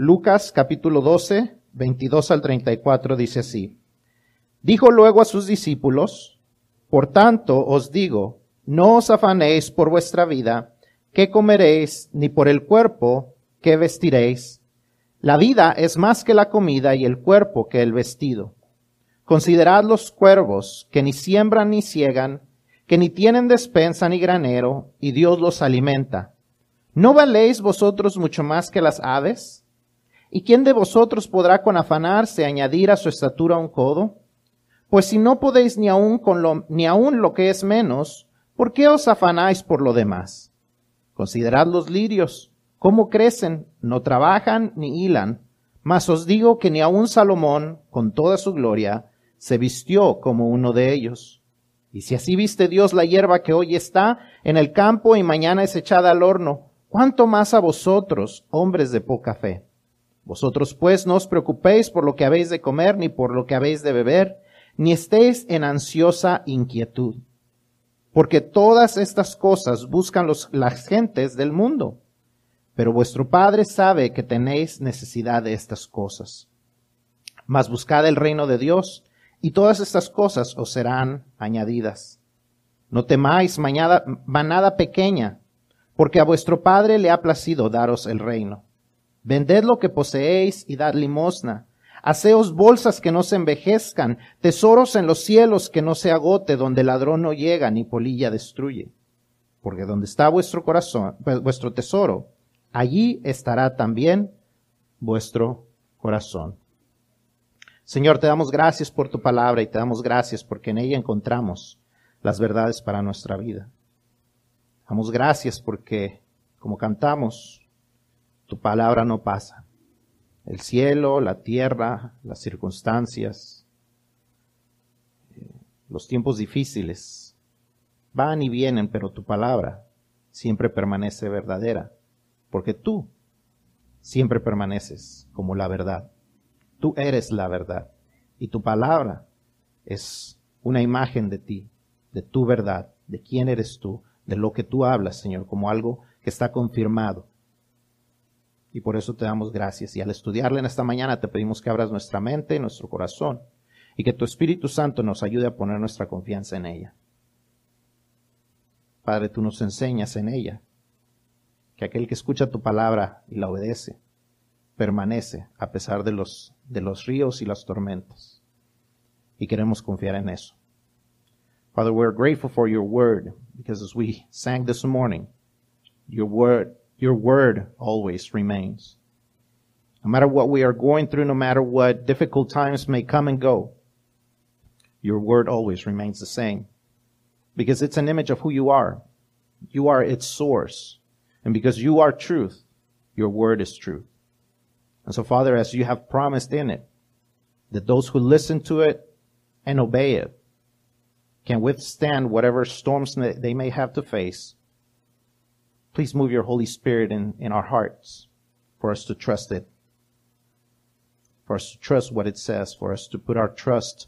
Lucas capítulo 12, 22 al 34 dice así. Dijo luego a sus discípulos, Por tanto os digo, no os afanéis por vuestra vida, qué comeréis, ni por el cuerpo, qué vestiréis. La vida es más que la comida y el cuerpo que el vestido. Considerad los cuervos, que ni siembran ni ciegan, que ni tienen despensa ni granero, y Dios los alimenta. ¿No valéis vosotros mucho más que las aves? ¿Y quién de vosotros podrá con afanarse añadir a su estatura un codo? Pues si no podéis ni aun con lo, ni aun lo que es menos, ¿por qué os afanáis por lo demás? Considerad los lirios, cómo crecen, no trabajan ni hilan, mas os digo que ni aun Salomón, con toda su gloria, se vistió como uno de ellos. Y si así viste Dios la hierba que hoy está en el campo y mañana es echada al horno, ¿cuánto más a vosotros, hombres de poca fe? Vosotros pues no os preocupéis por lo que habéis de comer ni por lo que habéis de beber, ni estéis en ansiosa inquietud. Porque todas estas cosas buscan los, las gentes del mundo. Pero vuestro Padre sabe que tenéis necesidad de estas cosas. Mas buscad el reino de Dios, y todas estas cosas os serán añadidas. No temáis mañana, manada pequeña, porque a vuestro Padre le ha placido daros el reino. Vended lo que poseéis y dad limosna. Haceos bolsas que no se envejezcan, tesoros en los cielos que no se agote, donde ladrón no llega ni polilla destruye. Porque donde está vuestro corazón, pues, vuestro tesoro, allí estará también vuestro corazón. Señor, te damos gracias por tu palabra y te damos gracias porque en ella encontramos las verdades para nuestra vida. Damos gracias porque, como cantamos, tu palabra no pasa el cielo, la tierra, las circunstancias, eh, los tiempos difíciles van y vienen, pero tu palabra siempre permanece verdadera, porque tú siempre permaneces como la verdad. Tú eres la verdad y tu palabra es una imagen de ti, de tu verdad, de quién eres tú, de lo que tú hablas, Señor, como algo que está confirmado y por eso te damos gracias. Y al estudiarla en esta mañana te pedimos que abras nuestra mente y nuestro corazón y que tu Espíritu Santo nos ayude a poner nuestra confianza en ella. Padre, tú nos enseñas en ella que aquel que escucha tu palabra y la obedece permanece a pesar de los, de los ríos y las tormentas. Y queremos confiar en eso. Father, we're grateful for your word because as we sang this morning, your word your word always remains. No matter what we are going through, no matter what difficult times may come and go, your word always remains the same. Because it's an image of who you are. You are its source. And because you are truth, your word is truth. And so, Father, as you have promised in it, that those who listen to it and obey it can withstand whatever storms they may have to face Please move your Holy Spirit in, in our hearts for us to trust it, for us to trust what it says, for us to put our trust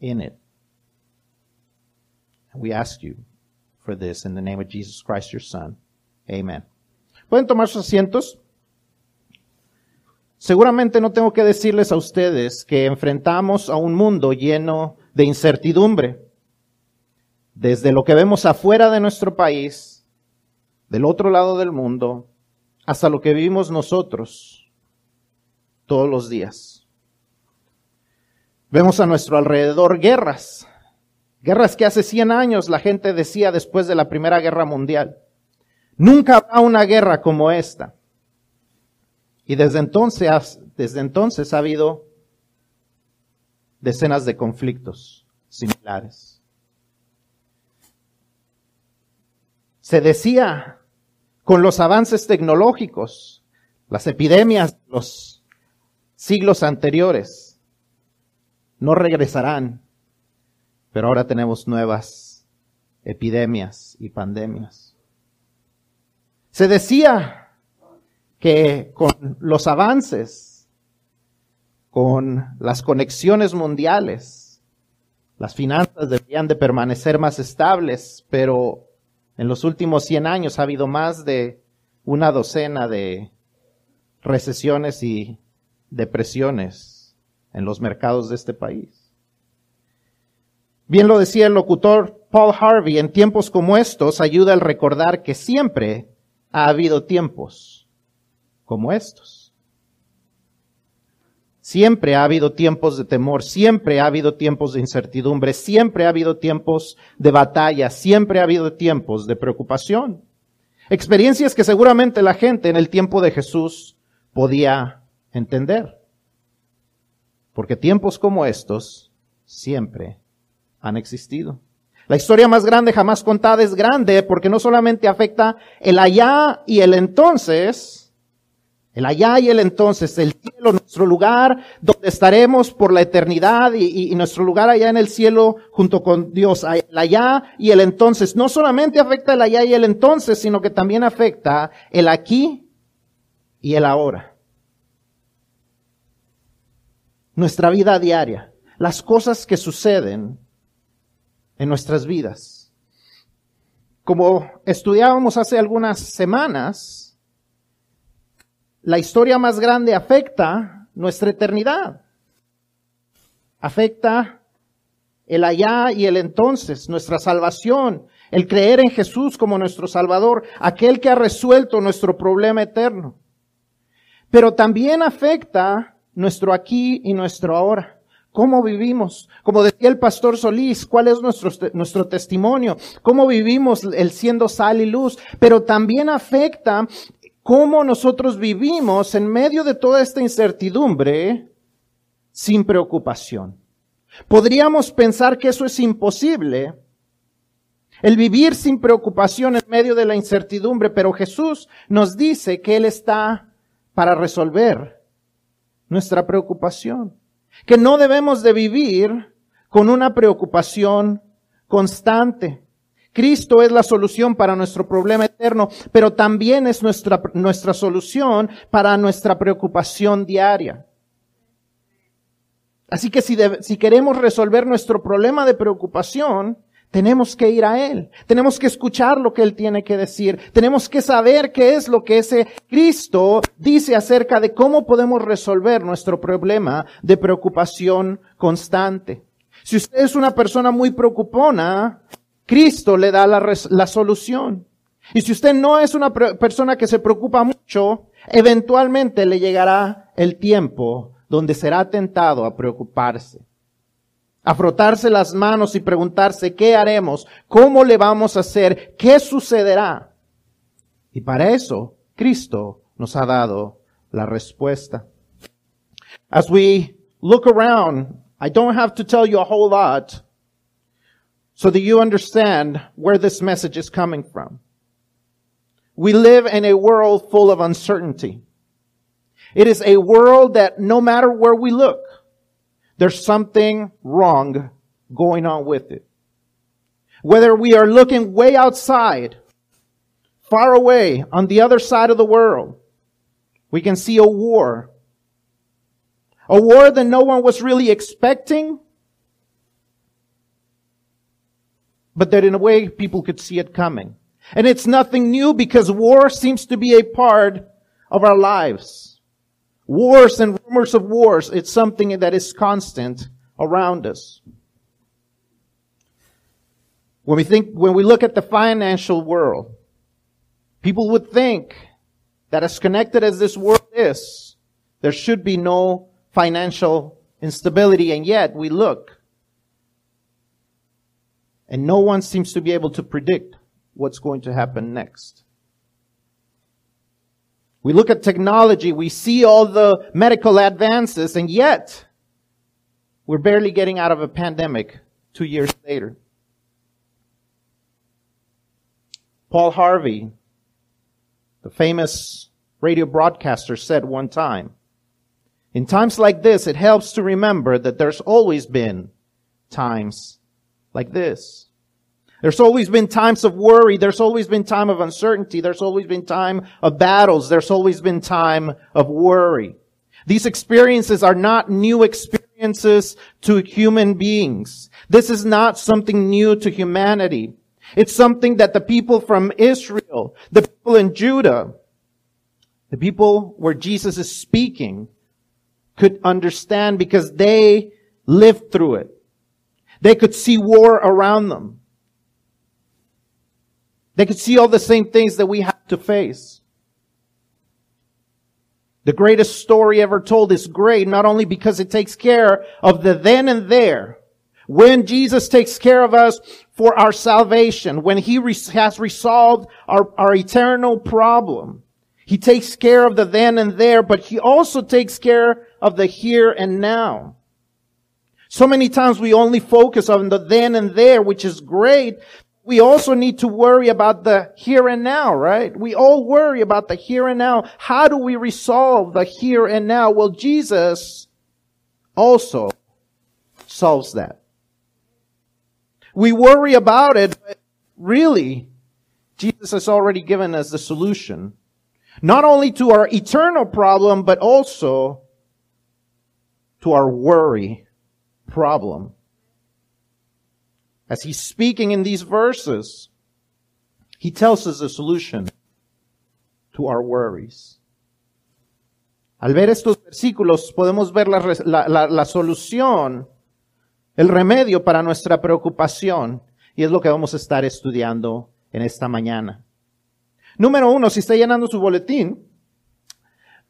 in it. And we ask you for this in the name of Jesus Christ, your Son. Amen. ¿Pueden tomar sus asientos? Seguramente no tengo que decirles a ustedes que enfrentamos a un mundo lleno de incertidumbre. Desde lo que vemos afuera de nuestro país del otro lado del mundo hasta lo que vivimos nosotros todos los días. Vemos a nuestro alrededor guerras, guerras que hace 100 años la gente decía después de la Primera Guerra Mundial. Nunca habrá una guerra como esta. Y desde entonces, desde entonces ha habido decenas de conflictos similares. Se decía con los avances tecnológicos, las epidemias de los siglos anteriores no regresarán, pero ahora tenemos nuevas epidemias y pandemias. Se decía que con los avances, con las conexiones mundiales, las finanzas deberían de permanecer más estables, pero en los últimos 100 años ha habido más de una docena de recesiones y depresiones en los mercados de este país. Bien lo decía el locutor Paul Harvey, en tiempos como estos ayuda al recordar que siempre ha habido tiempos como estos. Siempre ha habido tiempos de temor, siempre ha habido tiempos de incertidumbre, siempre ha habido tiempos de batalla, siempre ha habido tiempos de preocupación. Experiencias que seguramente la gente en el tiempo de Jesús podía entender. Porque tiempos como estos siempre han existido. La historia más grande jamás contada es grande porque no solamente afecta el allá y el entonces, el allá y el entonces, el cielo, nuestro lugar donde estaremos por la eternidad y, nuestro lugar allá en el cielo junto con Dios. El allá y el entonces no solamente afecta el allá y el entonces, sino que también afecta el aquí y el ahora. Nuestra vida diaria, las cosas que suceden en nuestras vidas. Como estudiábamos hace algunas semanas, la historia más grande afecta nuestra eternidad. Afecta el allá y el entonces, nuestra salvación, el creer en Jesús como nuestro Salvador, aquel que ha resuelto nuestro problema eterno. Pero también afecta nuestro aquí y nuestro ahora. ¿Cómo vivimos? Como decía el pastor Solís, ¿cuál es nuestro, nuestro testimonio? ¿Cómo vivimos el siendo sal y luz? Pero también afecta cómo nosotros vivimos en medio de toda esta incertidumbre sin preocupación. Podríamos pensar que eso es imposible, el vivir sin preocupación en medio de la incertidumbre, pero Jesús nos dice que Él está para resolver nuestra preocupación, que no debemos de vivir con una preocupación constante. Cristo es la solución para nuestro problema eterno, pero también es nuestra, nuestra solución para nuestra preocupación diaria. Así que si, si queremos resolver nuestro problema de preocupación, tenemos que ir a Él. Tenemos que escuchar lo que Él tiene que decir. Tenemos que saber qué es lo que ese Cristo dice acerca de cómo podemos resolver nuestro problema de preocupación constante. Si usted es una persona muy preocupona, Cristo le da la, solución. Y si usted no es una persona que se preocupa mucho, eventualmente le llegará el tiempo donde será tentado a preocuparse, a frotarse las manos y preguntarse qué haremos, cómo le vamos a hacer, qué sucederá. Y para eso Cristo nos ha dado la respuesta. As we look around, I don't have to tell you a whole lot so that you understand where this message is coming from. We live in a world full of uncertainty. It is a world that no matter where we look, there's something wrong going on with it. Whether we are looking way outside, far away on the other side of the world, we can see a war. A war that no one was really expecting, but that in a way people could see it coming. And it's nothing new because war seems to be a part of our lives. Wars and rumors of wars, it's something that is constant around us. When we think, when we look at the financial world, people would think that as connected as this world is, there should be no financial instability, and yet we look and no one seems to be able to predict what's going to happen next. We look at technology, we see all the medical advances, and yet we're barely getting out of a pandemic two years later. Paul Harvey, the famous radio broadcaster, said one time, in times like this, it helps to remember that there's always been times like this. There's always been times of worry. There's always been time of uncertainty. There's always been time of battles. There's always been time of worry. These experiences are not new experiences to human beings. This is not something new to humanity. It's something that the people from Israel, the people in Judah, The people where Jesus is speaking could understand because they lived through it. They could see war around them. They could see all the same things that we have to face. The greatest story ever told is great not only because it takes care of the then and there, when Jesus takes care of us for our salvation, when He has resolved our, our eternal problem, He takes care of the then and there, but He also takes care of the here and now. So many times we only focus on the then and there, which is great. We also need to worry about the here and now, right? We all worry about the here and now. How do we resolve the here and now? Well, Jesus also solves that. We worry about it, but really, Jesus has already given us the solution. Not only to our eternal problem, but also to our worry problem. As he's speaking in these verses, he tells us the solution to our worries. Al ver estos versículos podemos ver la, la, la, solución, el remedio para nuestra preocupación, y es lo que vamos a estar estudiando en esta mañana. Número uno, si está llenando su boletín,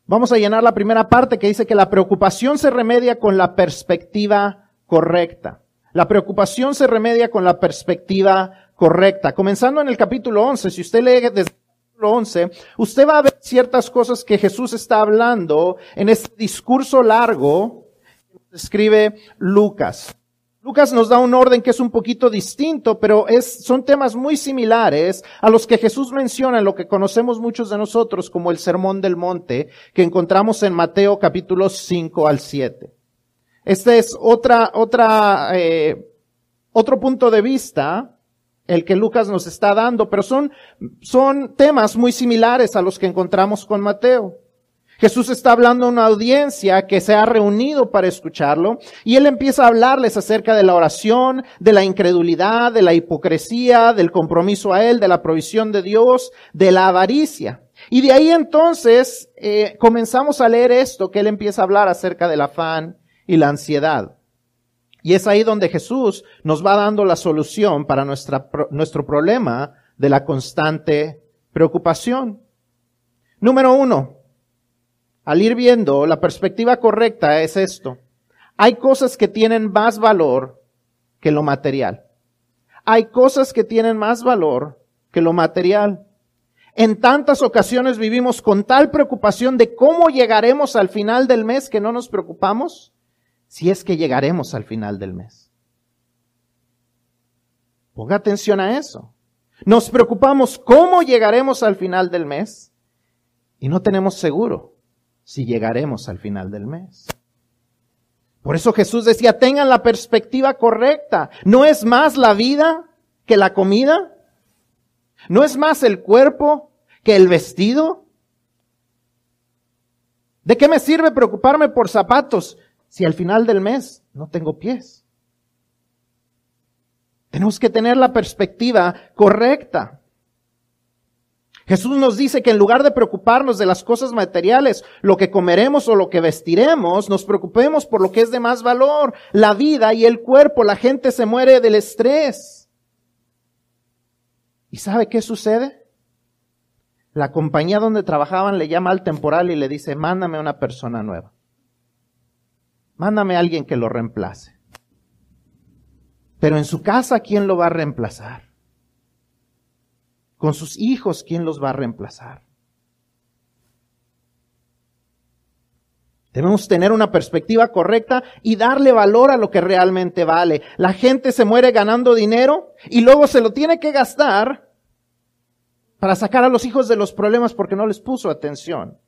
vamos a llenar la primera parte que dice que la preocupación se remedia con la perspectiva correcta. La preocupación se remedia con la perspectiva correcta. Comenzando en el capítulo 11, si usted lee desde el capítulo 11, usted va a ver ciertas cosas que Jesús está hablando en este discurso largo que escribe Lucas. Lucas nos da un orden que es un poquito distinto, pero es, son temas muy similares a los que Jesús menciona en lo que conocemos muchos de nosotros como el Sermón del Monte, que encontramos en Mateo capítulos 5 al 7. Este es otra, otra, eh, otro punto de vista, el que Lucas nos está dando, pero son, son temas muy similares a los que encontramos con Mateo. Jesús está hablando a una audiencia que se ha reunido para escucharlo y él empieza a hablarles acerca de la oración, de la incredulidad, de la hipocresía, del compromiso a él, de la provisión de Dios, de la avaricia. Y de ahí entonces eh, comenzamos a leer esto que él empieza a hablar acerca del afán y la ansiedad. Y es ahí donde Jesús nos va dando la solución para nuestra, nuestro problema de la constante preocupación. Número uno, al ir viendo, la perspectiva correcta es esto. Hay cosas que tienen más valor que lo material. Hay cosas que tienen más valor que lo material. En tantas ocasiones vivimos con tal preocupación de cómo llegaremos al final del mes que no nos preocupamos si es que llegaremos al final del mes. Ponga atención a eso. Nos preocupamos cómo llegaremos al final del mes y no tenemos seguro si llegaremos al final del mes. Por eso Jesús decía, tengan la perspectiva correcta. ¿No es más la vida que la comida? ¿No es más el cuerpo que el vestido? ¿De qué me sirve preocuparme por zapatos si al final del mes no tengo pies? Tenemos que tener la perspectiva correcta. Jesús nos dice que en lugar de preocuparnos de las cosas materiales, lo que comeremos o lo que vestiremos, nos preocupemos por lo que es de más valor, la vida y el cuerpo. La gente se muere del estrés. ¿Y sabe qué sucede? La compañía donde trabajaban le llama al temporal y le dice, mándame una persona nueva. Mándame a alguien que lo reemplace. Pero en su casa, ¿quién lo va a reemplazar? con sus hijos, ¿quién los va a reemplazar? Debemos tener una perspectiva correcta y darle valor a lo que realmente vale. La gente se muere ganando dinero y luego se lo tiene que gastar para sacar a los hijos de los problemas porque no les puso atención.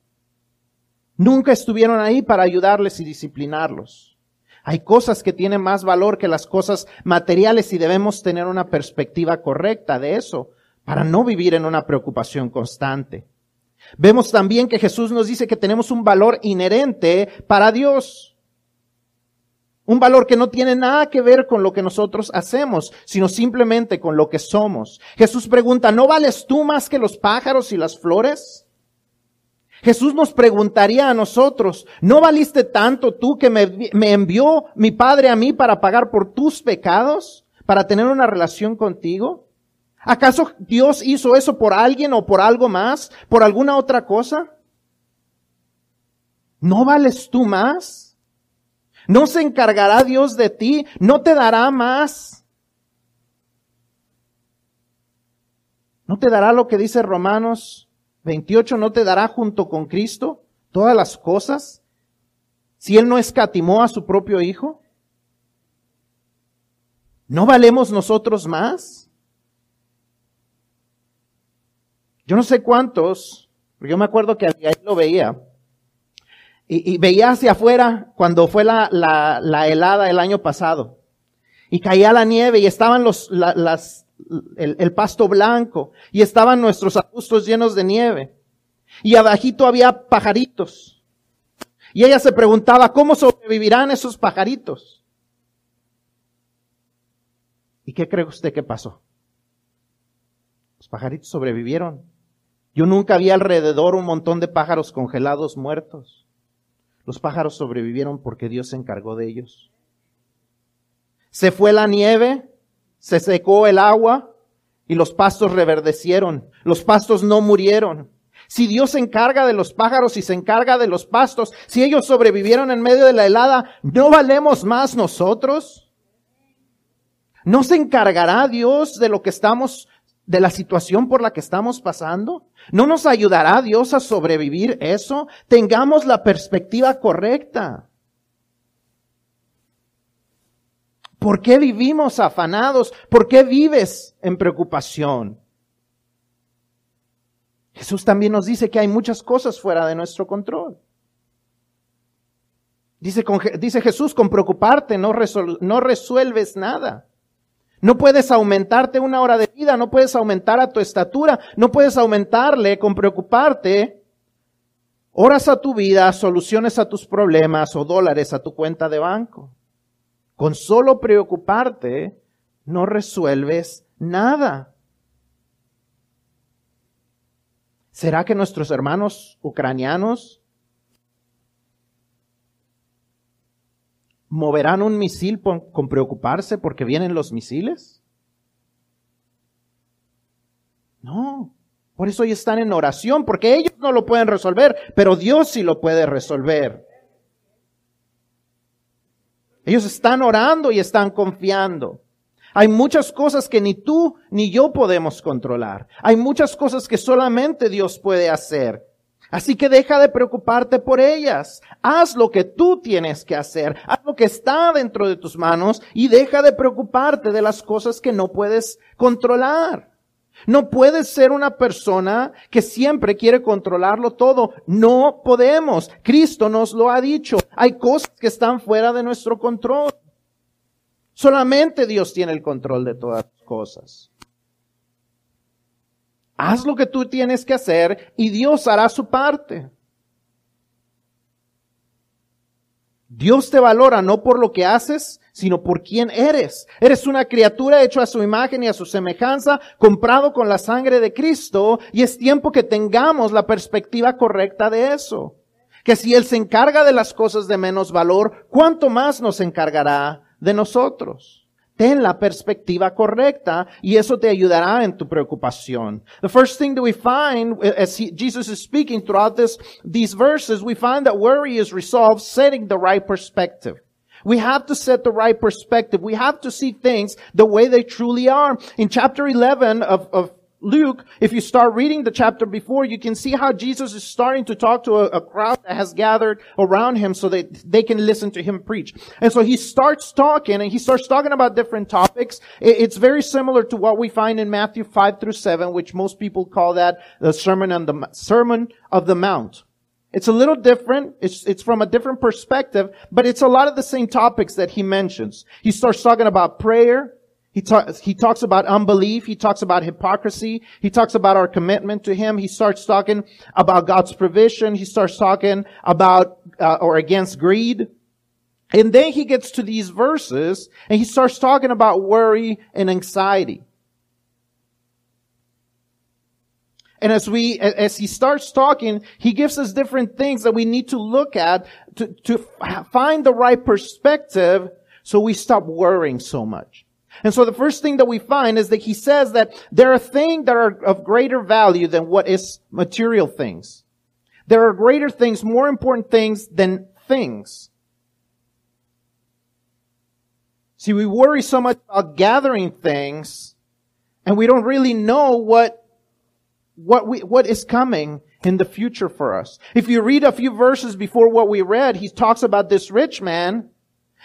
Nunca estuvieron ahí para ayudarles y disciplinarlos. Hay cosas que tienen más valor que las cosas materiales y debemos tener una perspectiva correcta de eso para no vivir en una preocupación constante. Vemos también que Jesús nos dice que tenemos un valor inherente para Dios. Un valor que no tiene nada que ver con lo que nosotros hacemos, sino simplemente con lo que somos. Jesús pregunta, ¿no vales tú más que los pájaros y las flores? Jesús nos preguntaría a nosotros, ¿no valiste tanto tú que me, envió mi Padre a mí para pagar por tus pecados? ¿Para tener una relación contigo? ¿Acaso Dios hizo eso por alguien o por algo más? ¿Por alguna otra cosa? ¿No vales tú más? ¿No se encargará Dios de ti? ¿No te dará más? ¿No te dará lo que dice Romanos 28 no te dará junto con Cristo todas las cosas si Él no escatimó a su propio Hijo? ¿No valemos nosotros más? Yo no sé cuántos, pero yo me acuerdo que ahí lo veía. Y, veía hacia afuera cuando fue la, la, helada el año pasado. Y caía la nieve y estaban los, las, el, pasto blanco y estaban nuestros arbustos llenos de nieve. Y abajito había pajaritos. Y ella se preguntaba, ¿cómo sobrevivirán esos pajaritos? ¿Y qué cree usted que pasó? Los pajaritos sobrevivieron. Yo nunca vi alrededor un montón de pájaros congelados muertos. Los pájaros sobrevivieron porque Dios se encargó de ellos. Se fue la nieve se secó el agua y los pastos reverdecieron. Los pastos no murieron. Si Dios se encarga de los pájaros y se encarga de los pastos, si ellos sobrevivieron en medio de la helada, ¿no valemos más nosotros? ¿No se encargará Dios de lo que estamos, de la situación por la que estamos pasando? ¿No nos ayudará Dios a sobrevivir eso? Tengamos la perspectiva correcta. ¿Por qué vivimos afanados? ¿Por qué vives en preocupación? Jesús también nos dice que hay muchas cosas fuera de nuestro control. Dice, Jesús, con preocuparte no resuelves nada. No puedes aumentarte una hora de vida, no puedes aumentar a tu estatura, no puedes aumentarle con preocuparte horas a tu vida, soluciones a tus problemas o dólares a tu cuenta de banco. Con solo preocuparte no resuelves nada. ¿Será que nuestros hermanos ucranianos moverán un misil con, preocuparse porque vienen los misiles? No. Por eso hoy están en oración, porque ellos no lo pueden resolver, pero Dios sí lo puede resolver. Ellos están orando y están confiando. Hay muchas cosas que ni tú ni yo podemos controlar. Hay muchas cosas que solamente Dios puede hacer. Así que deja de preocuparte por ellas. Haz lo que tú tienes que hacer. Haz lo que está dentro de tus manos y deja de preocuparte de las cosas que no puedes controlar. No puedes ser una persona que siempre quiere controlarlo todo. No podemos. Cristo nos lo ha dicho. Hay cosas que están fuera de nuestro control. Solamente Dios tiene el control de todas las cosas. Haz lo que tú tienes que hacer y Dios hará su parte. Dios te valora no por lo que haces, sino por quién eres. Eres una criatura hecha a su imagen y a su semejanza, comprado con la sangre de Cristo, y es tiempo que tengamos la perspectiva correcta de eso. Que si Él se encarga de las cosas de menos valor, ¿cuánto más nos encargará de nosotros? Ten la perspectiva correcta y eso te ayudará en tu preocupación. The first thing that we find eh, as Jesus is speaking throughout this, these verses, we find that worry is resolved setting the right perspective. We have to set the right perspective. We have to see things the way they truly are. In chapter 11 of, of Luke, if you start reading the chapter before, you can see how Jesus is starting to talk to a, a, crowd that has gathered around him so that they can listen to him preach. And so he starts talking and he starts talking about different topics. It's very similar to what we find in Matthew 5 through 7, which most people call that the Sermon on the, Sermon of the Mount. It's a little different. It's, it's from a different perspective, but it's a lot of the same topics that he mentions. He starts talking about prayer. He, ta- he talks about unbelief. He talks about hypocrisy. He talks about our commitment to him. He starts talking about God's provision. He starts talking about, uh, or against greed. And then he gets to these verses and he starts talking about worry and anxiety. And as we, as he starts talking, he gives us different things that we need to look at to, to find the right perspective so we stop worrying so much. And so the first thing that we find is that he says that there are things that are of greater value than what is material things. There are greater things, more important things than things. See, we worry so much about gathering things and we don't really know what, what we, what is coming in the future for us. If you read a few verses before what we read, he talks about this rich man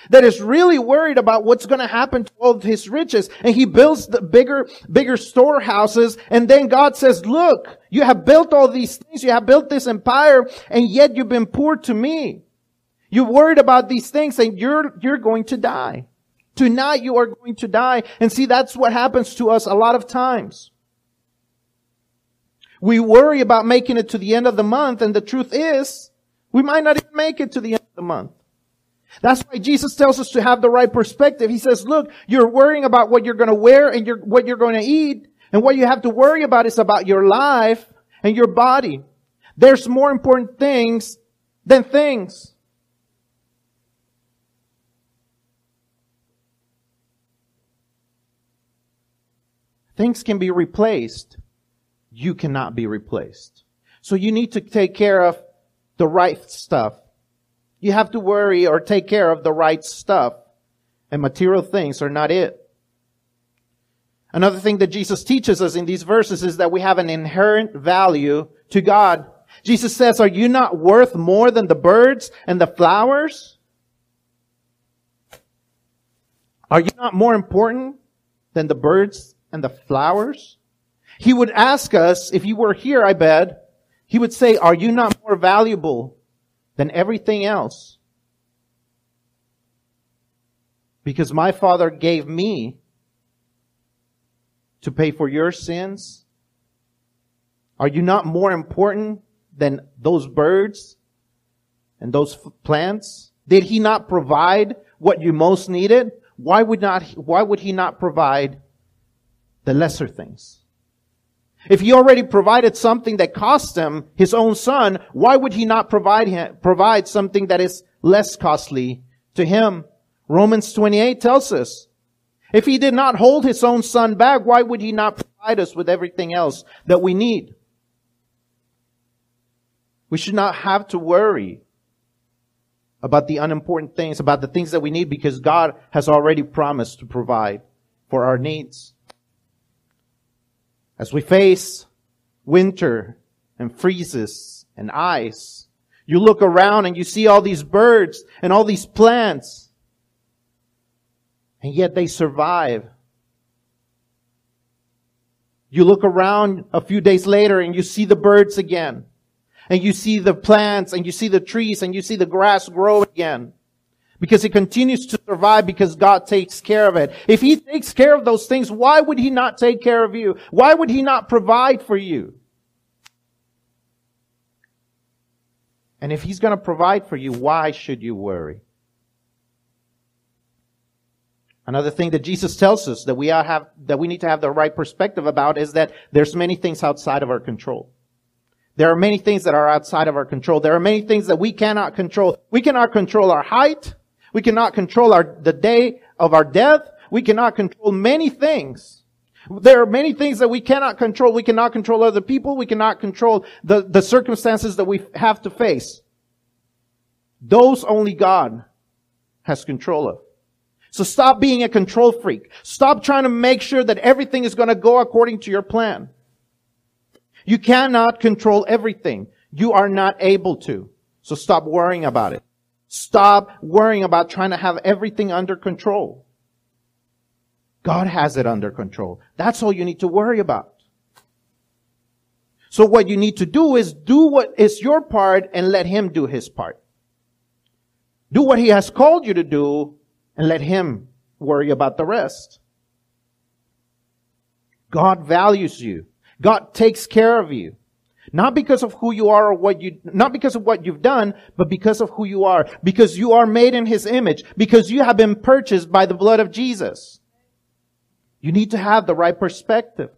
that is really worried about what's going to happen to all his riches. And he builds the bigger, bigger storehouses. And then God says, look, you have built all these things. You have built this empire and yet you've been poor to me. You're worried about these things and you're, you're going to die. Tonight you are going to die. And see, that's what happens to us a lot of times. We worry about making it to the end of the month and the truth is, we might not even make it to the end of the month. That's why Jesus tells us to have the right perspective. He says, look, you're worrying about what you're going to wear and you're, what you're going to eat. And what you have to worry about is about your life and your body. There's more important things than things. Things can be replaced. You cannot be replaced. So you need to take care of the right stuff you have to worry or take care of the right stuff. And material things are not it. Another thing that Jesus teaches us in these verses is that we have an inherent value to God. Jesus says, are you not worth more than the birds and the flowers? Are you not more important than the birds and the flowers? He would ask us, if you were here, I bet, he would say, are you not more valuable than everything else. Because my Father gave me to pay for your sins. Are you not more important than those birds and those plants? Did he not provide what you most needed? Why would not, why would he not provide the lesser things? If he already provided something that cost him his own son, why would he not provide him, provide something that is less costly to him? Romans 28 tells us, if he did not hold his own son back, why would he not provide us with everything else that we need? We should not have to worry about the unimportant things, about the things that we need because God has already promised to provide for our needs. As we face winter and freezes and ice, you look around and you see all these birds and all these plants, and yet they survive. You look around a few days later and you see the birds again. And you see the plants and you see the trees and you see the grass grow again because it continues to survive because God takes care of it. If He takes care of those things, why would He not take care of you? Why would He not provide for you? And if He's going to provide for you, why should you worry? Another thing that Jesus tells us that we have, that we need to have the right perspective about is that there's many things outside of our control. There are many things that are outside of our control. There are many things that we cannot control. We cannot control our height. We cannot control our, the day of our death. We cannot control many things. There are many things that we cannot control. We cannot control other people. We cannot control the, the circumstances that we have to face. Those only God has control of. So stop being a control freak. Stop trying to make sure that everything is going to go according to your plan. You cannot control everything. You are not able to. So stop worrying about it. Stop worrying about trying to have everything under control. God has it under control. That's all you need to worry about. So what you need to do is do what is your part and let Him do His part. Do what He has called you to do and let Him worry about the rest. God values you. God takes care of you. Not because of who you are or what you, not because of what you've done, but because of who you are. Because you are made in His image. Because you have been purchased by the blood of Jesus. You need to have the right perspective.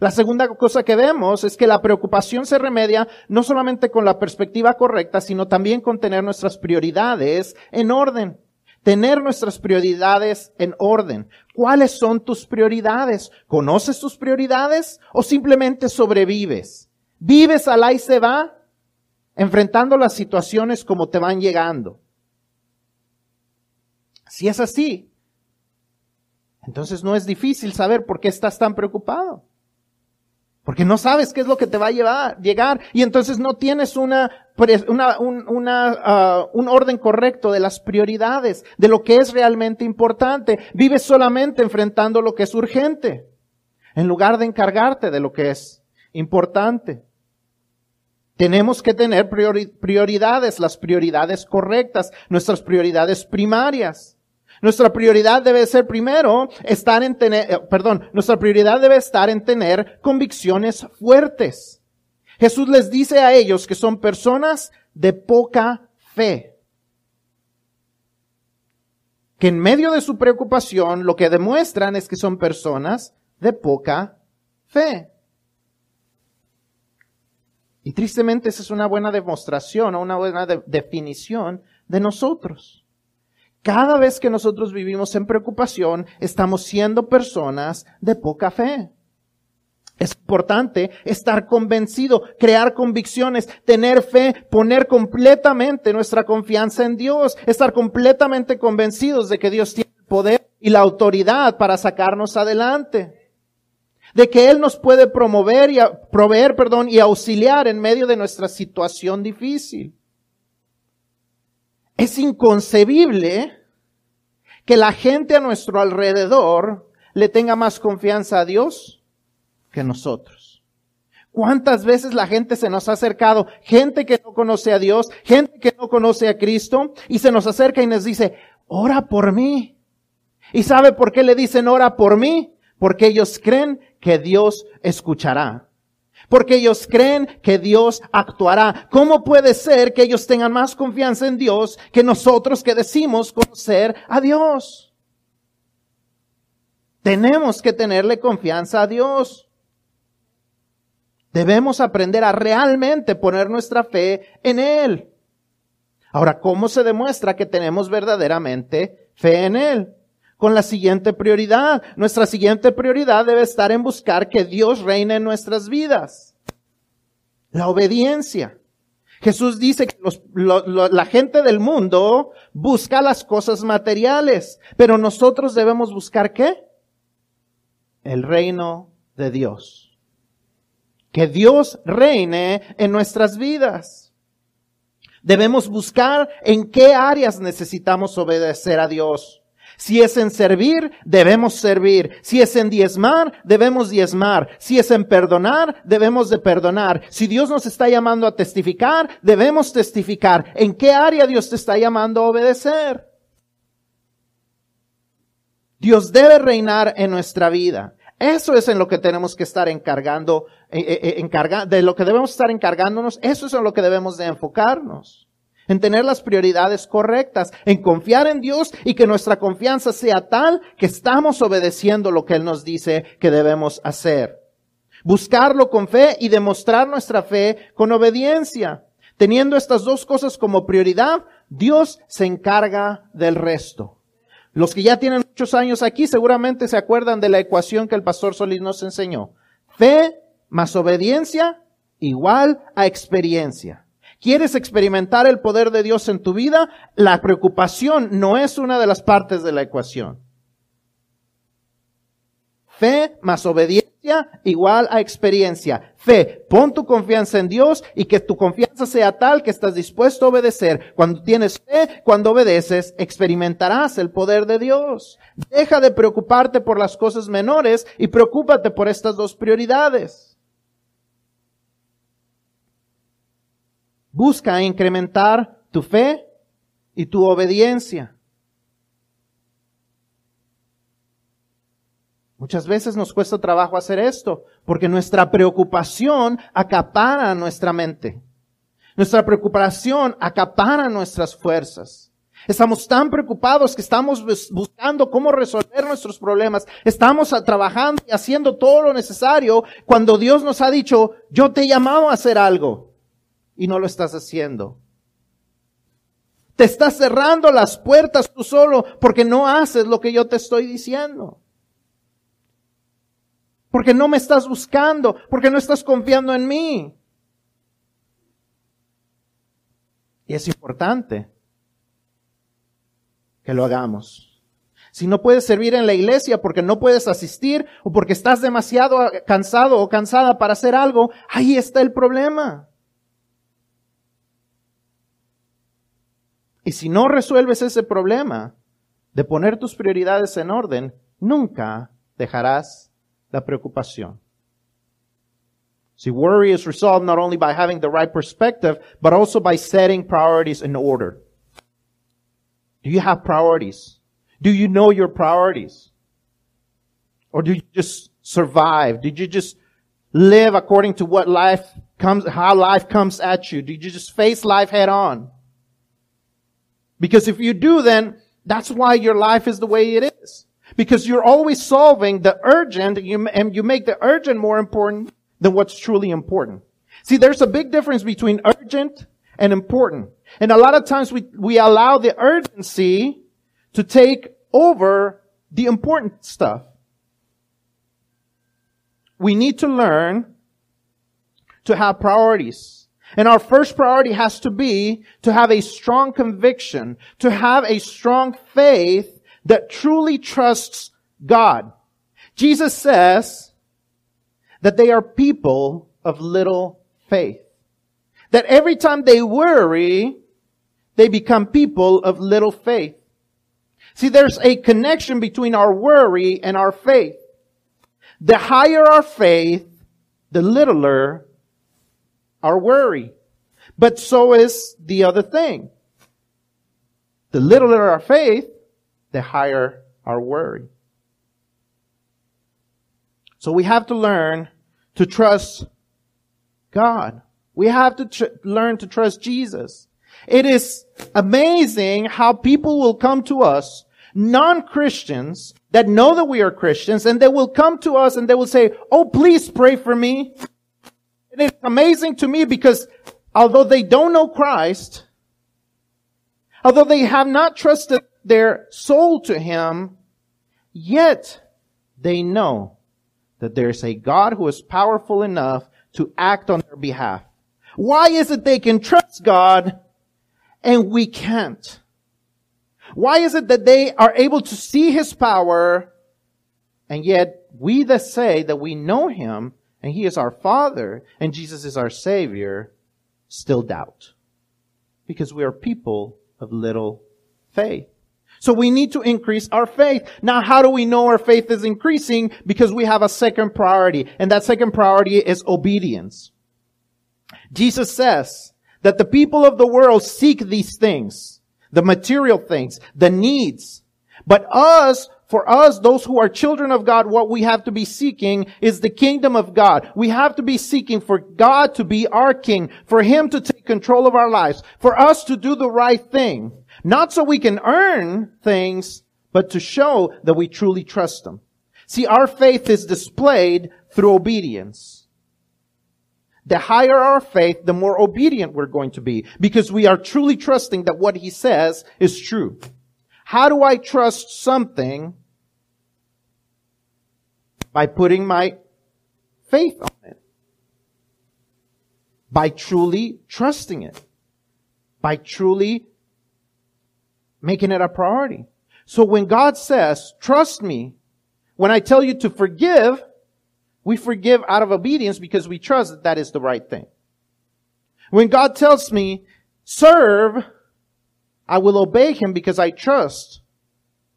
La segunda cosa que vemos es que la preocupación se remedia no solamente con la perspectiva correcta, sino también con tener nuestras prioridades en orden. Tener nuestras prioridades en orden. ¿Cuáles son tus prioridades? ¿Conoces tus prioridades o simplemente sobrevives? ¿Vives al y se va? Enfrentando las situaciones como te van llegando. Si es así, entonces no es difícil saber por qué estás tan preocupado. Porque no sabes qué es lo que te va a llevar, llegar, y entonces no tienes una, una, un, una, ah, un orden correcto de las prioridades, de lo que es realmente importante. Vives solamente enfrentando lo que es urgente, en lugar de encargarte de lo que es importante. Tenemos que tener prioridades, las prioridades correctas, nuestras prioridades primarias. Nuestra prioridad debe ser primero estar en tener, eh, perdón, nuestra prioridad debe estar en tener convicciones fuertes. Jesús les dice a ellos que son personas de poca fe. Que en medio de su preocupación lo que demuestran es que son personas de poca fe. Y tristemente esa es una buena demostración o una buena definición de nosotros. Cada vez que nosotros vivimos en preocupación, estamos siendo personas de poca fe. Es importante estar convencido, crear convicciones, tener fe, poner completamente nuestra confianza en Dios, estar completamente convencidos de que Dios tiene el poder y la autoridad para sacarnos adelante. De que Él nos puede promover y proveer, perdón, y auxiliar en medio de nuestra situación difícil. Es inconcebible que la gente a nuestro alrededor le tenga más confianza a Dios que nosotros. ¿Cuántas veces la gente se nos ha acercado? Gente que no conoce a Dios, gente que no conoce a Cristo, y se nos acerca y nos dice, ora por mí. ¿Y sabe por qué le dicen ora por mí? Porque ellos creen que Dios escuchará porque ellos creen que Dios actuará. ¿Cómo puede ser que ellos tengan más confianza en Dios que nosotros que decimos conocer a Dios? Tenemos que tenerle confianza a Dios. Debemos aprender a realmente poner nuestra fe en Él. Ahora, ¿cómo se demuestra que tenemos verdaderamente fe en Él? Con la siguiente prioridad. Nuestra siguiente prioridad debe estar en buscar que Dios reine en nuestras vidas. La obediencia. Jesús dice que la gente del mundo busca las cosas materiales, pero nosotros debemos buscar qué? El reino de Dios. Que Dios reine en nuestras vidas. Debemos buscar en qué áreas necesitamos obedecer a Dios. Si es en servir, debemos servir. Si es en diezmar, debemos diezmar. Si es en perdonar, debemos de perdonar. Si Dios nos está llamando a testificar, debemos testificar. ¿En qué área Dios te está llamando a obedecer? Dios debe reinar en nuestra vida. Eso es en lo que tenemos que estar encargando, eh, eh, eh, de lo que debemos estar encargándonos. Eso es en lo que debemos de enfocarnos en tener las prioridades correctas, en confiar en Dios y que nuestra confianza sea tal que estamos obedeciendo lo que Él nos dice que debemos hacer. Buscarlo con fe y demostrar nuestra fe con obediencia. Teniendo estas dos cosas como prioridad, Dios se encarga del resto. Los que ya tienen muchos años aquí seguramente se acuerdan de la ecuación que el pastor Solís nos enseñó. Fe más obediencia igual a experiencia. ¿Quieres experimentar el poder de Dios en tu vida? La preocupación no es una de las partes de la ecuación. Fe más obediencia igual a experiencia. Fe, pon tu confianza en Dios y que tu confianza sea tal que estás dispuesto a obedecer. Cuando tienes fe, cuando obedeces, experimentarás el poder de Dios. Deja de preocuparte por las cosas menores y preocúpate por estas dos prioridades. Busca incrementar tu fe y tu obediencia. Muchas veces nos cuesta trabajo hacer esto porque nuestra preocupación acapara nuestra mente. Nuestra preocupación acapara nuestras fuerzas. Estamos tan preocupados que estamos buscando cómo resolver nuestros problemas. Estamos trabajando y haciendo todo lo necesario cuando Dios nos ha dicho, yo te he llamado a hacer algo y no lo estás haciendo. Te estás cerrando las puertas tú solo porque no haces lo que yo te estoy diciendo. Porque no me estás buscando, porque no estás confiando en mí. Y es importante que lo hagamos. Si no puedes servir en la iglesia porque no puedes asistir o porque estás demasiado cansado o cansada para hacer algo, ahí está el problema. Y si no resuelves ese problema de poner tus prioridades en orden, nunca dejarás la preocupación. See, worry is resolved not only by having the right perspective, but also by setting priorities in order. Do you have priorities? Do you know your priorities? Or do you just survive? Did you just live according to what life comes, how life comes at you? Did you just face life head on? Because if you do, then that's why your life is the way it is. Because you're always solving the urgent and you make the urgent more important than what's truly important. See, there's a big difference between urgent and important. And a lot of times we, we allow the urgency to take over the important stuff. We need to learn to have priorities. And our first priority has to be to have a strong conviction, to have a strong faith that truly trusts God. Jesus says that they are people of little faith. That every time they worry, they become people of little faith. See, there's a connection between our worry and our faith. The higher our faith, the littler our worry. But so is the other thing. The littler our faith, the higher our worry. So we have to learn to trust God. We have to tr- learn to trust Jesus. It is amazing how people will come to us, non-Christians, that know that we are Christians, and they will come to us and they will say, Oh, please pray for me. And it's amazing to me because although they don't know Christ, although they have not trusted their soul to Him, yet they know that there's a God who is powerful enough to act on their behalf. Why is it they can trust God and we can't? Why is it that they are able to see His power and yet we that say that we know Him and He is our Father and Jesus is our Savior still doubt? Because we are people of little faith. So we need to increase our faith. Now, how do we know our faith is increasing? Because we have a second priority, and that second priority is obedience. Jesus says that the people of the world seek these things, the material things, the needs. But us, for us, those who are children of God, what we have to be seeking is the kingdom of God. We have to be seeking for God to be our king, for Him to take control of our lives, for us to do the right thing. Not so we can earn things, but to show that we truly trust Him. See, our faith is displayed through obedience the higher our faith, the more obedient we're going to be because we are truly trusting that what he says is true. How do I trust something? By putting my faith on it. By truly trusting it. By truly making it a priority. So when God says, trust me, when I tell you to forgive, we forgive out of obedience because we trust that that is the right thing. When God tells me, serve, I will obey him because I trust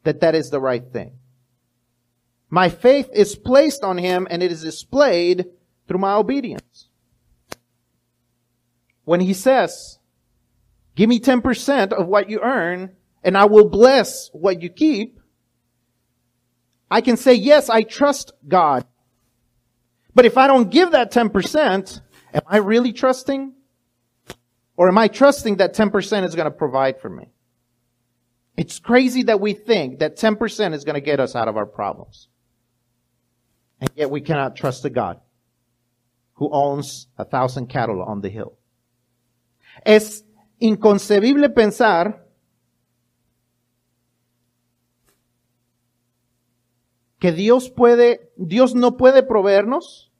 that that is the right thing. My faith is placed on him and it is displayed through my obedience. When he says, give me 10% of what you earn and I will bless what you keep, I can say, yes, I trust God but if I don't give that 10%, am I really trusting? Or am I trusting that 10% is going to provide for me? It's crazy that we think that 10% is going to get us out of our problems. And yet we cannot trust a God who owns a thousand cattle on the hill. Es inconcebible pensar que Dios puede, Dios no puede proveernos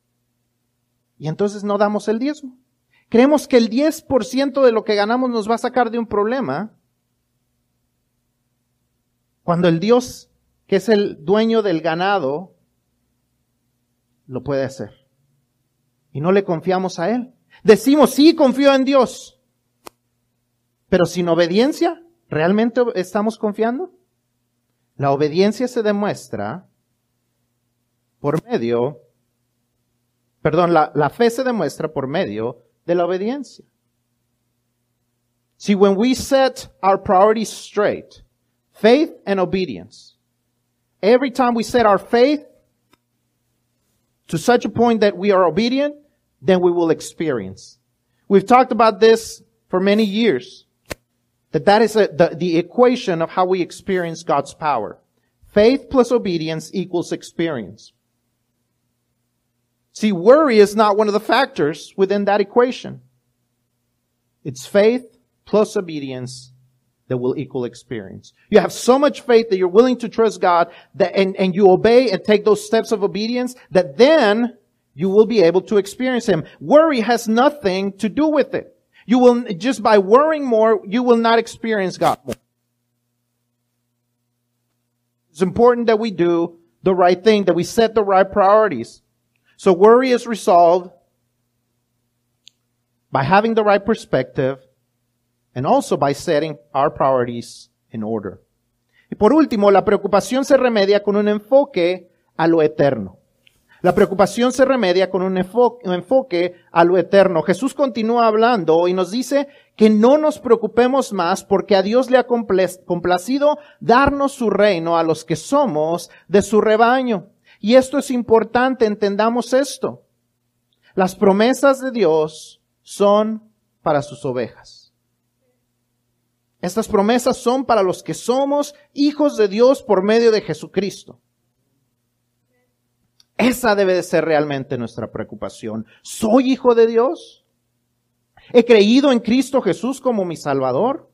y entonces no damos el diezmo. Creemos que el 10% de lo que ganamos nos va a sacar de un problema cuando el Dios, que es el dueño del ganado, lo puede hacer. Y no le confiamos a Él. Decimos, sí, confío en Dios. Pero sin obediencia, ¿realmente estamos confiando? La obediencia se demuestra por medio, perdón, la, la fe se demuestra por medio de la obediencia. See, when we set our priorities straight, Faith and obedience. Every time we set our faith to such a point that we are obedient, then we will experience. We've talked about this for many years. That that is a, the, the equation of how we experience God's power. Faith plus obedience equals experience. See, worry is not one of the factors within that equation. It's faith plus obedience that will equal experience. You have so much faith that you're willing to trust God that, and, and you obey and take those steps of obedience that then you will be able to experience Him. Worry has nothing to do with it. You will, just by worrying more, you will not experience God more. It's important that we do the right thing, that we set the right priorities. So worry is resolved by having the right perspective and also by setting our priorities in order. Y por último, la preocupación se remedia con un enfoque a lo eterno. La preocupación se remedia con un enfoque a lo eterno. Jesús continúa hablando y nos dice que no nos preocupemos más porque a Dios le ha complacido darnos su reino a los que somos de su rebaño. Y esto es importante, entendamos esto. Las promesas de Dios son para sus ovejas. Estas promesas son para los que somos hijos de Dios por medio de Jesucristo. Esa debe de ser realmente nuestra preocupación. ¿Soy hijo de Dios? ¿He creído en Cristo Jesús como mi Salvador?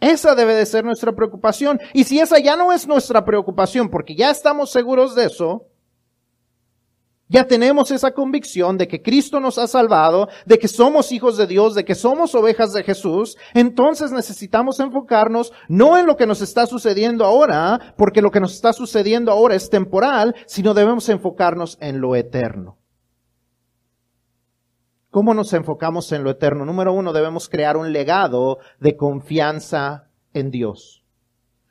Esa debe de ser nuestra preocupación. Y si esa ya no es nuestra preocupación, porque ya estamos seguros de eso, ya tenemos esa convicción de que Cristo nos ha salvado, de que somos hijos de Dios, de que somos ovejas de Jesús. Entonces necesitamos enfocarnos no en lo que nos está sucediendo ahora, porque lo que nos está sucediendo ahora es temporal, sino debemos enfocarnos en lo eterno. ¿Cómo nos enfocamos en lo eterno? Número uno, debemos crear un legado de confianza en Dios.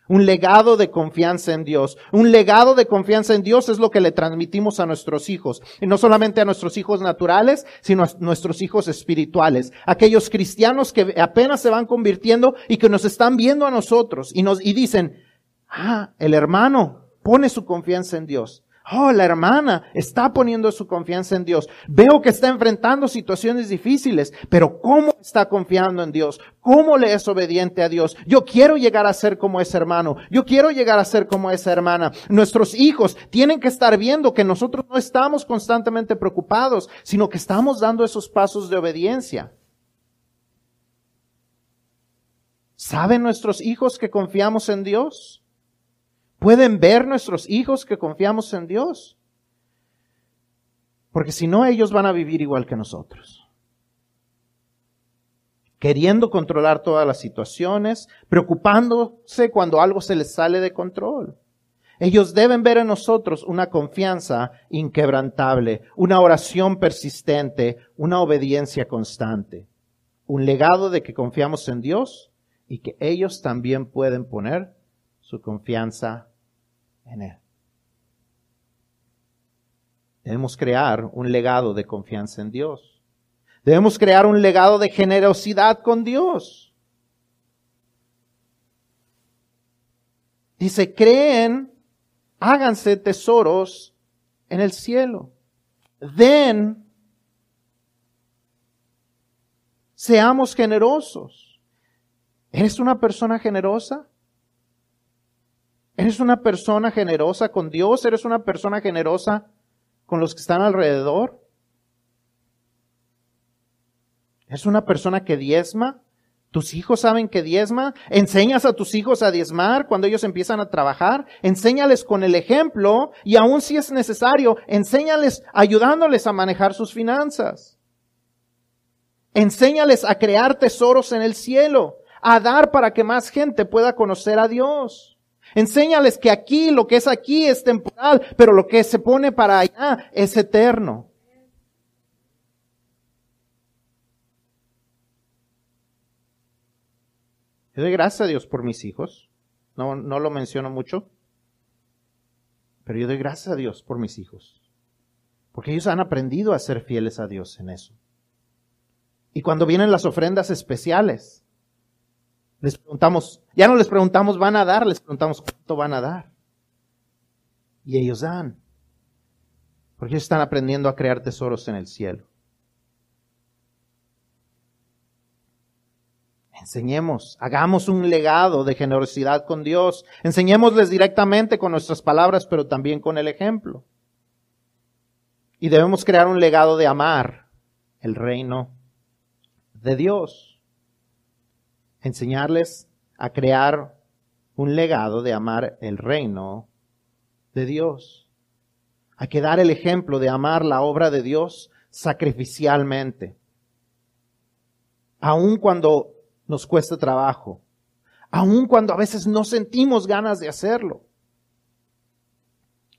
Un legado de confianza en Dios. Un legado de confianza en Dios es lo que le transmitimos a nuestros hijos. Y no solamente a nuestros hijos naturales, sino a nuestros hijos espirituales. Aquellos cristianos que apenas se van convirtiendo y que nos están viendo a nosotros y nos, y dicen, ah, el hermano pone su confianza en Dios. Oh, la hermana está poniendo su confianza en Dios. Veo que está enfrentando situaciones difíciles, pero ¿cómo está confiando en Dios? ¿Cómo le es obediente a Dios? Yo quiero llegar a ser como ese hermano. Yo quiero llegar a ser como esa hermana. Nuestros hijos tienen que estar viendo que nosotros no estamos constantemente preocupados, sino que estamos dando esos pasos de obediencia. ¿Saben nuestros hijos que confiamos en Dios? ¿Pueden ver nuestros hijos que confiamos en Dios? Porque si no, ellos van a vivir igual que nosotros. Queriendo controlar todas las situaciones, preocupándose cuando algo se les sale de control. Ellos deben ver en nosotros una confianza inquebrantable, una oración persistente, una obediencia constante, un legado de que confiamos en Dios y que ellos también pueden poner su confianza en Él. Debemos crear un legado de confianza en Dios. Debemos crear un legado de generosidad con Dios. Dice, creen, háganse tesoros en el cielo. Den, seamos generosos. ¿Eres una persona generosa? ¿Eres una persona generosa con Dios? ¿Eres una persona generosa con los que están alrededor? ¿Es una persona que diezma? ¿Tus hijos saben que diezma? ¿Enseñas a tus hijos a diezmar cuando ellos empiezan a trabajar? Enséñales con el ejemplo y aun si es necesario, enséñales ayudándoles a manejar sus finanzas. Enséñales a crear tesoros en el cielo, a dar para que más gente pueda conocer a Dios. Enséñales que aquí, lo que es aquí es temporal, pero lo que se pone para allá es eterno. Yo doy gracias a Dios por mis hijos. No, no lo menciono mucho. Pero yo doy gracias a Dios por mis hijos. Porque ellos han aprendido a ser fieles a Dios en eso. Y cuando vienen las ofrendas especiales, les preguntamos, ya no les preguntamos van a dar, les preguntamos cuánto van a dar. Y ellos dan. Porque ellos están aprendiendo a crear tesoros en el cielo. Enseñemos, hagamos un legado de generosidad con Dios. Enseñémosles directamente con nuestras palabras, pero también con el ejemplo. Y debemos crear un legado de amar el reino de Dios. Enseñarles a crear un legado de amar el reino de Dios. Hay que dar el ejemplo de amar la obra de Dios sacrificialmente. Aun cuando nos cuesta trabajo, aun cuando a veces no sentimos ganas de hacerlo,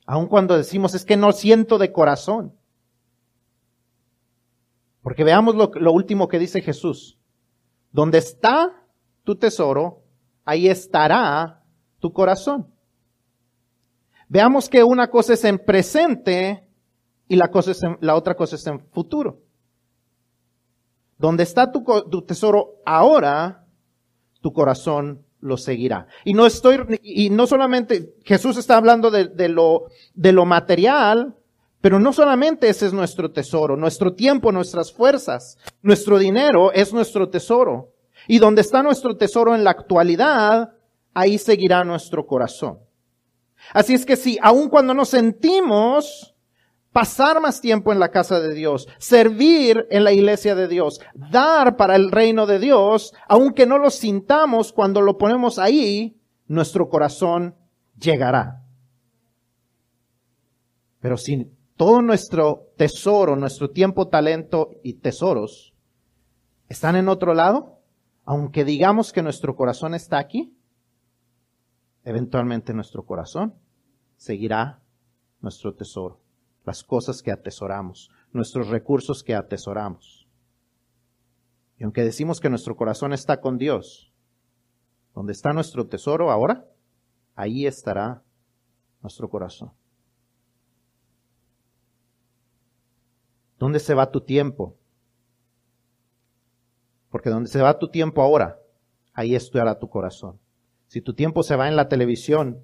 aun cuando decimos es que no siento de corazón. Porque veamos lo, lo último que dice Jesús. Donde está tu tesoro, ahí estará tu corazón. Veamos que una cosa es en presente y la, cosa es la otra cosa es en futuro. Donde está tu, tesoro ahora, tu corazón lo seguirá. Y no estoy, y no solamente, Jesús está hablando de, de, lo, de lo material, pero no solamente ese es nuestro tesoro, nuestro tiempo, nuestras fuerzas, nuestro dinero es nuestro tesoro. Y donde está nuestro tesoro en la actualidad, ahí seguirá nuestro corazón. Así es que si aun cuando nos sentimos pasar más tiempo en la casa de Dios, servir en la iglesia de Dios, dar para el reino de Dios, aunque no lo sintamos cuando lo ponemos ahí, nuestro corazón llegará. Pero si todo nuestro tesoro, nuestro tiempo, talento y tesoros están en otro lado, aunque digamos que nuestro corazón está aquí, eventualmente nuestro corazón seguirá nuestro tesoro las cosas que atesoramos, nuestros recursos que atesoramos. Y aunque decimos que nuestro corazón está con Dios, donde está nuestro tesoro ahora, ahí estará nuestro corazón. ¿Dónde se va tu tiempo? Porque donde se va tu tiempo ahora, ahí estará tu corazón. Si tu tiempo se va en la televisión,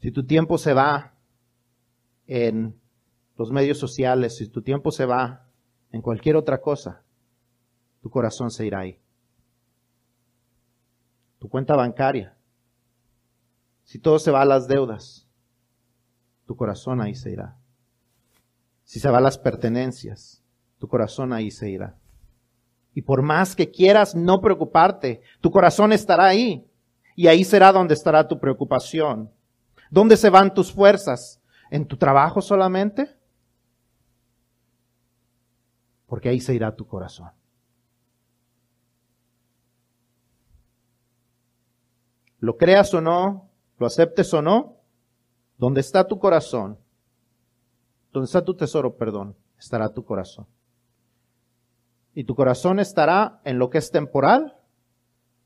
si tu tiempo se va en los medios sociales, si tu tiempo se va en cualquier otra cosa, tu corazón se irá ahí. Tu cuenta bancaria, si todo se va a las deudas, tu corazón ahí se irá. Si se va a las pertenencias, tu corazón ahí se irá. Y por más que quieras no preocuparte, tu corazón estará ahí. Y ahí será donde estará tu preocupación. ¿Dónde se van tus fuerzas? en tu trabajo solamente? Porque ahí se irá tu corazón. Lo creas o no, lo aceptes o no, donde está tu corazón, donde está tu tesoro, perdón, estará tu corazón. Y tu corazón estará en lo que es temporal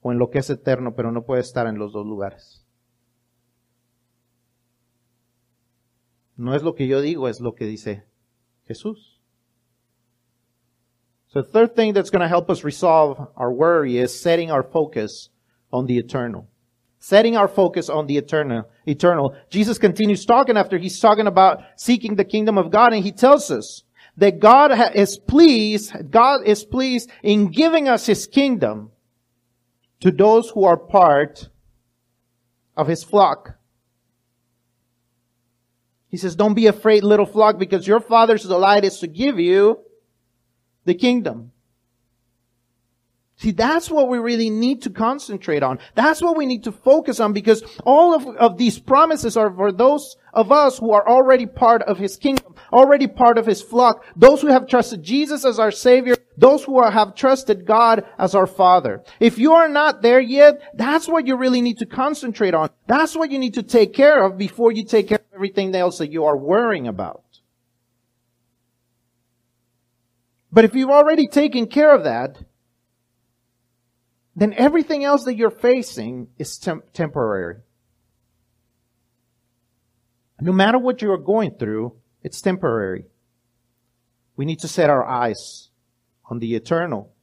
o en lo que es eterno, pero no puede estar en los dos lugares. No es lo que yo digo, es lo que dice Jesús. So the third thing that's going to help us resolve our worry is setting our focus on the eternal. Setting our focus on the eternal, eternal. Jesus continues talking after he's talking about seeking the kingdom of God and he tells us that God is pleased, God is pleased in giving us his kingdom to those who are part of his flock. He says, don't be afraid, little flock, because your father's delight is to give you the kingdom. See, that's what we really need to concentrate on. That's what we need to focus on because all of, of these promises are for those of us who are already part of His kingdom, already part of His flock, those who have trusted Jesus as our Savior, those who are, have trusted God as our Father. If you are not there yet, that's what you really need to concentrate on. That's what you need to take care of before you take care of everything else that you are worrying about. But if you've already taken care of that, then everything else that you're facing is temp- temporary. No matter what you are going through, it's temporary. We need to set our eyes on the eternal.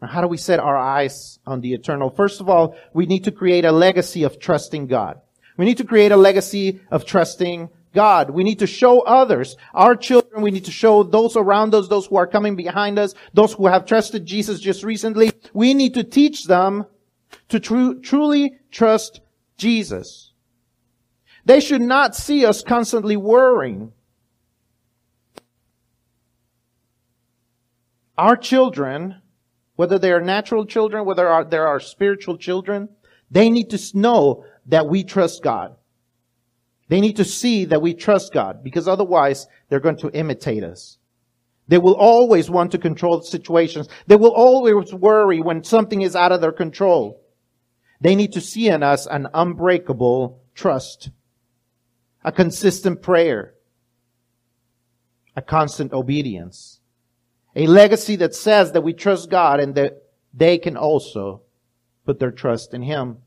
Now, how do we set our eyes on the eternal? First of all, we need to create a legacy of trusting God. We need to create a legacy of trusting God. We need to show others, our children, we need to show those around us, those who are coming behind us, those who have trusted Jesus just recently. We need to teach them to tru- truly trust Jesus. They should not see us constantly worrying. Our children, whether they are natural children, whether they are spiritual children, they need to know that we trust God. They need to see that we trust God because otherwise they're going to imitate us. They will always want to control situations. They will always worry when something is out of their control. They need to see in us an unbreakable trust, a consistent prayer, a constant obedience, a legacy that says that we trust God and that they can also put their trust in Him.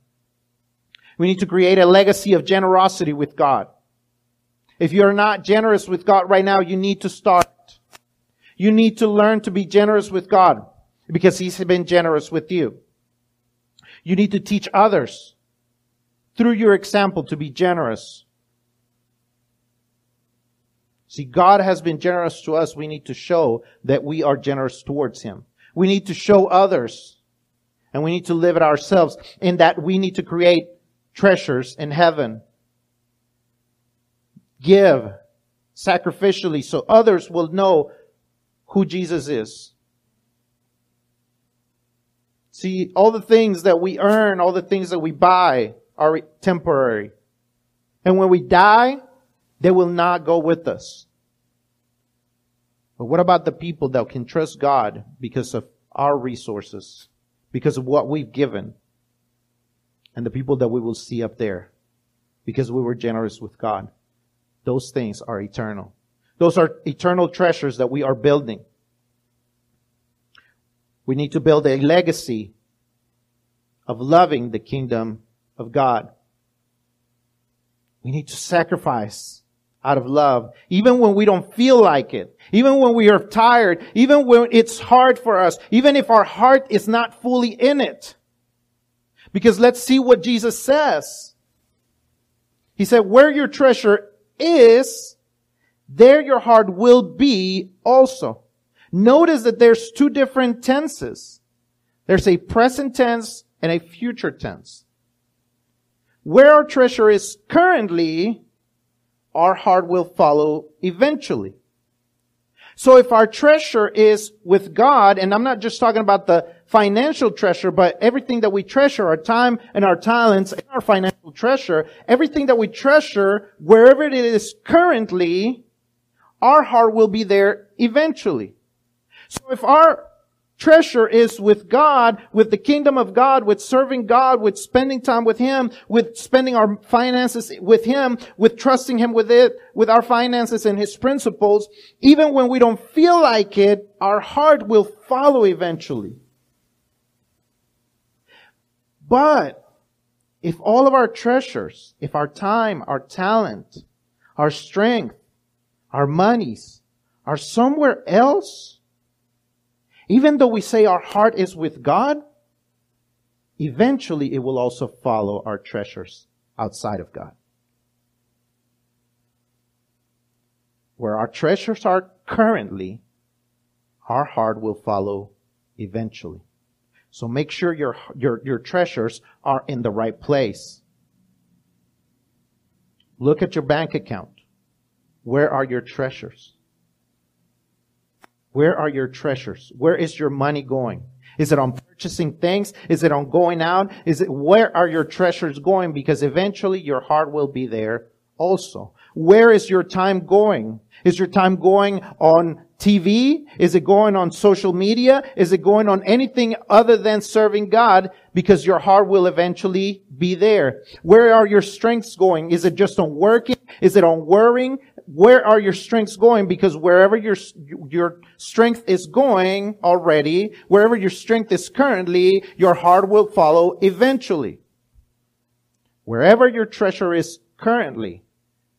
We need to create a legacy of generosity with God. If you're not generous with God right now, you need to start. You need to learn to be generous with God because He's been generous with you. You need to teach others through your example to be generous. See, God has been generous to us. We need to show that we are generous towards Him. We need to show others and we need to live it ourselves in that we need to create treasures in heaven. Give sacrificially so others will know who Jesus is. See, all the things that we earn, all the things that we buy are temporary. And when we die, they will not go with us. But what about the people that can trust God because of our resources, because of what we've given? And the people that we will see up there because we were generous with God. Those things are eternal. Those are eternal treasures that we are building. We need to build a legacy of loving the kingdom of God. We need to sacrifice out of love, even when we don't feel like it, even when we are tired, even when it's hard for us, even if our heart is not fully in it. Because let's see what Jesus says. He said, where your treasure is, there your heart will be also. Notice that there's two different tenses. There's a present tense and a future tense. Where our treasure is currently, our heart will follow eventually. So if our treasure is with God, and I'm not just talking about the financial treasure, but everything that we treasure, our time and our talents and our financial treasure, everything that we treasure, wherever it is currently, our heart will be there eventually. So if our treasure is with God, with the kingdom of God, with serving God, with spending time with Him, with spending our finances with Him, with trusting Him with it, with our finances and His principles. Even when we don't feel like it, our heart will follow eventually. But if all of our treasures, if our time, our talent, our strength, our monies are somewhere else, even though we say our heart is with God, eventually it will also follow our treasures outside of God. Where our treasures are currently, our heart will follow eventually. So make sure your, your, your treasures are in the right place. Look at your bank account. Where are your treasures? Where are your treasures? Where is your money going? Is it on purchasing things? Is it on going out? Is it, where are your treasures going? Because eventually your heart will be there also. Where is your time going? Is your time going on TV? Is it going on social media? Is it going on anything other than serving God? Because your heart will eventually be there. Where are your strengths going? Is it just on working? Is it on worrying? Where are your strengths going? Because wherever your, your strength is going already, wherever your strength is currently, your heart will follow eventually. Wherever your treasure is currently,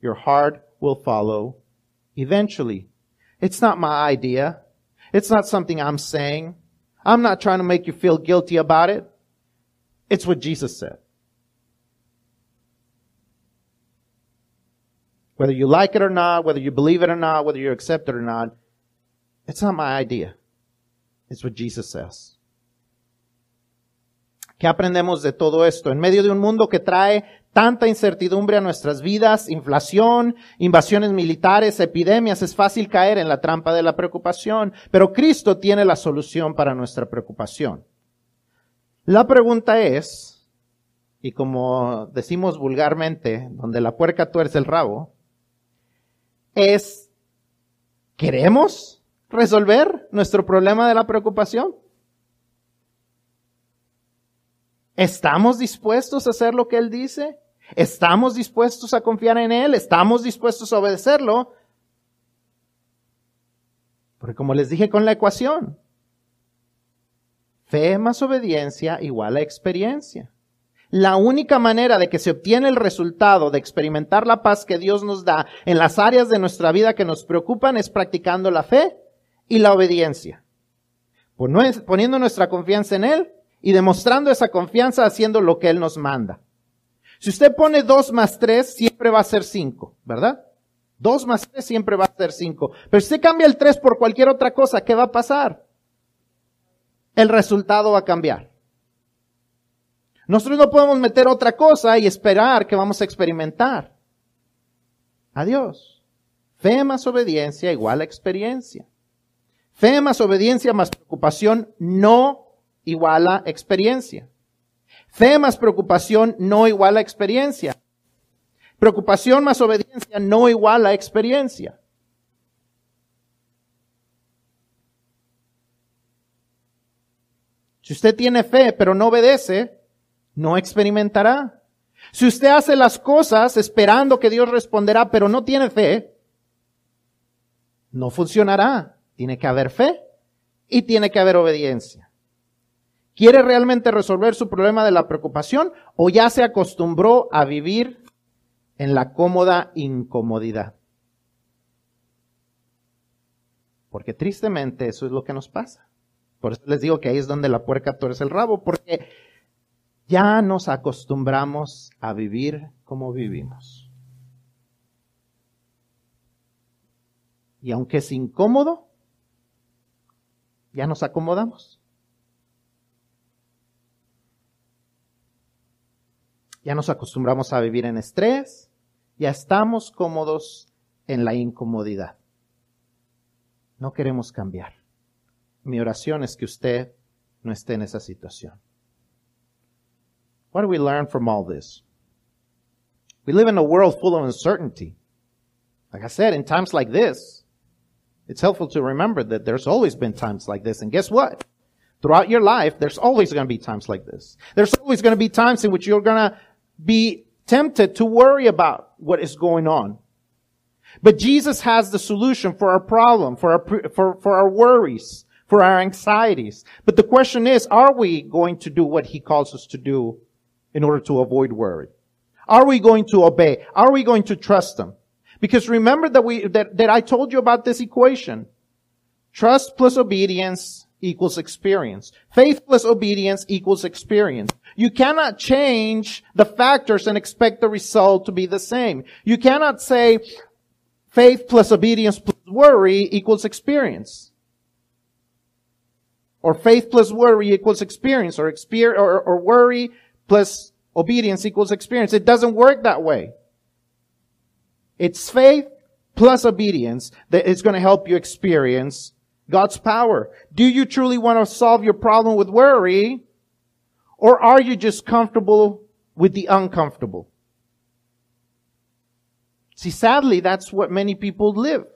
your heart will follow eventually. It's not my idea. It's not something I'm saying. I'm not trying to make you feel guilty about it. It's what Jesus said. Whether you like it or not, whether you believe it or not, whether you accept it or not, it's not my idea. It's what Jesus says. ¿Qué aprendemos de todo esto? En medio de un mundo que trae tanta incertidumbre a nuestras vidas, inflación, invasiones militares, epidemias, es fácil caer en la trampa de la preocupación, pero Cristo tiene la solución para nuestra preocupación. La pregunta es, y como decimos vulgarmente, donde la puerca tuerce el rabo, es, ¿queremos resolver nuestro problema de la preocupación? ¿Estamos dispuestos a hacer lo que Él dice? ¿Estamos dispuestos a confiar en Él? ¿Estamos dispuestos a obedecerlo? Porque como les dije con la ecuación, fe más obediencia igual a experiencia. La única manera de que se obtiene el resultado de experimentar la paz que Dios nos da en las áreas de nuestra vida que nos preocupan es practicando la fe y la obediencia. Poniendo nuestra confianza en Él y demostrando esa confianza haciendo lo que Él nos manda. Si usted pone dos más tres, siempre va a ser cinco, ¿verdad? Dos más tres siempre va a ser cinco. Pero si usted cambia el tres por cualquier otra cosa, ¿qué va a pasar? El resultado va a cambiar. Nosotros no podemos meter otra cosa y esperar que vamos a experimentar. Adiós. Fe más obediencia igual a experiencia. Fe más obediencia más preocupación no igual a experiencia. Fe más preocupación no igual a experiencia. Preocupación más obediencia no igual a experiencia. Si usted tiene fe pero no obedece, no experimentará. Si usted hace las cosas esperando que Dios responderá pero no tiene fe, no funcionará. Tiene que haber fe y tiene que haber obediencia. ¿Quiere realmente resolver su problema de la preocupación o ya se acostumbró a vivir en la cómoda incomodidad? Porque tristemente eso es lo que nos pasa. Por eso les digo que ahí es donde la puerca tuerce el rabo, porque ya nos acostumbramos a vivir como vivimos. Y aunque es incómodo, ya nos acomodamos. Ya nos acostumbramos a vivir en estrés, ya estamos cómodos en la incomodidad. No queremos cambiar. Mi oración es que usted no esté en esa situación. What do we learn from all this? We live in a world full of uncertainty. Like I said, in times like this, it's helpful to remember that there's always been times like this. And guess what? Throughout your life, there's always going to be times like this. There's always going to be times in which you're going to be tempted to worry about what is going on. But Jesus has the solution for our problem, for our, for, for our worries, for our anxieties. But the question is, are we going to do what he calls us to do in order to avoid worry? Are we going to obey? Are we going to trust him? Because remember that we, that, that I told you about this equation. Trust plus obedience equals experience. Faithless obedience equals experience. You cannot change the factors and expect the result to be the same. You cannot say faith plus obedience plus worry equals experience. Or faith plus worry equals experience, or, exper- or, or worry plus obedience equals experience. It doesn't work that way. It's faith plus obedience that is going to help you experience God's power. Do you truly want to solve your problem with worry? Or are you just comfortable with the uncomfortable? See, sadly, that's what many people live.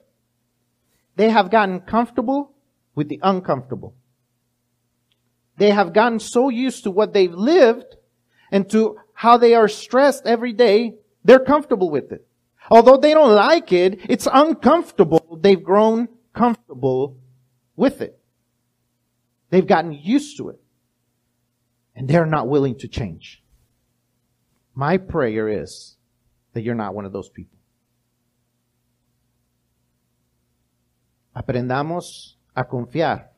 They have gotten comfortable with the uncomfortable. They have gotten so used to what they've lived and to how they are stressed every day, they're comfortable with it. Although they don't like it, it's uncomfortable. They've grown comfortable with it. They've gotten used to it. And they're not willing to change. My prayer is that you're not one of those people. Aprendamos a confiar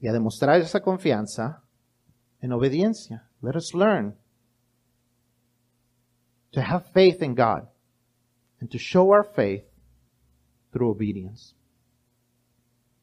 y a demostrar esa confianza en obediencia. Let us learn to have faith in God and to show our faith through obedience.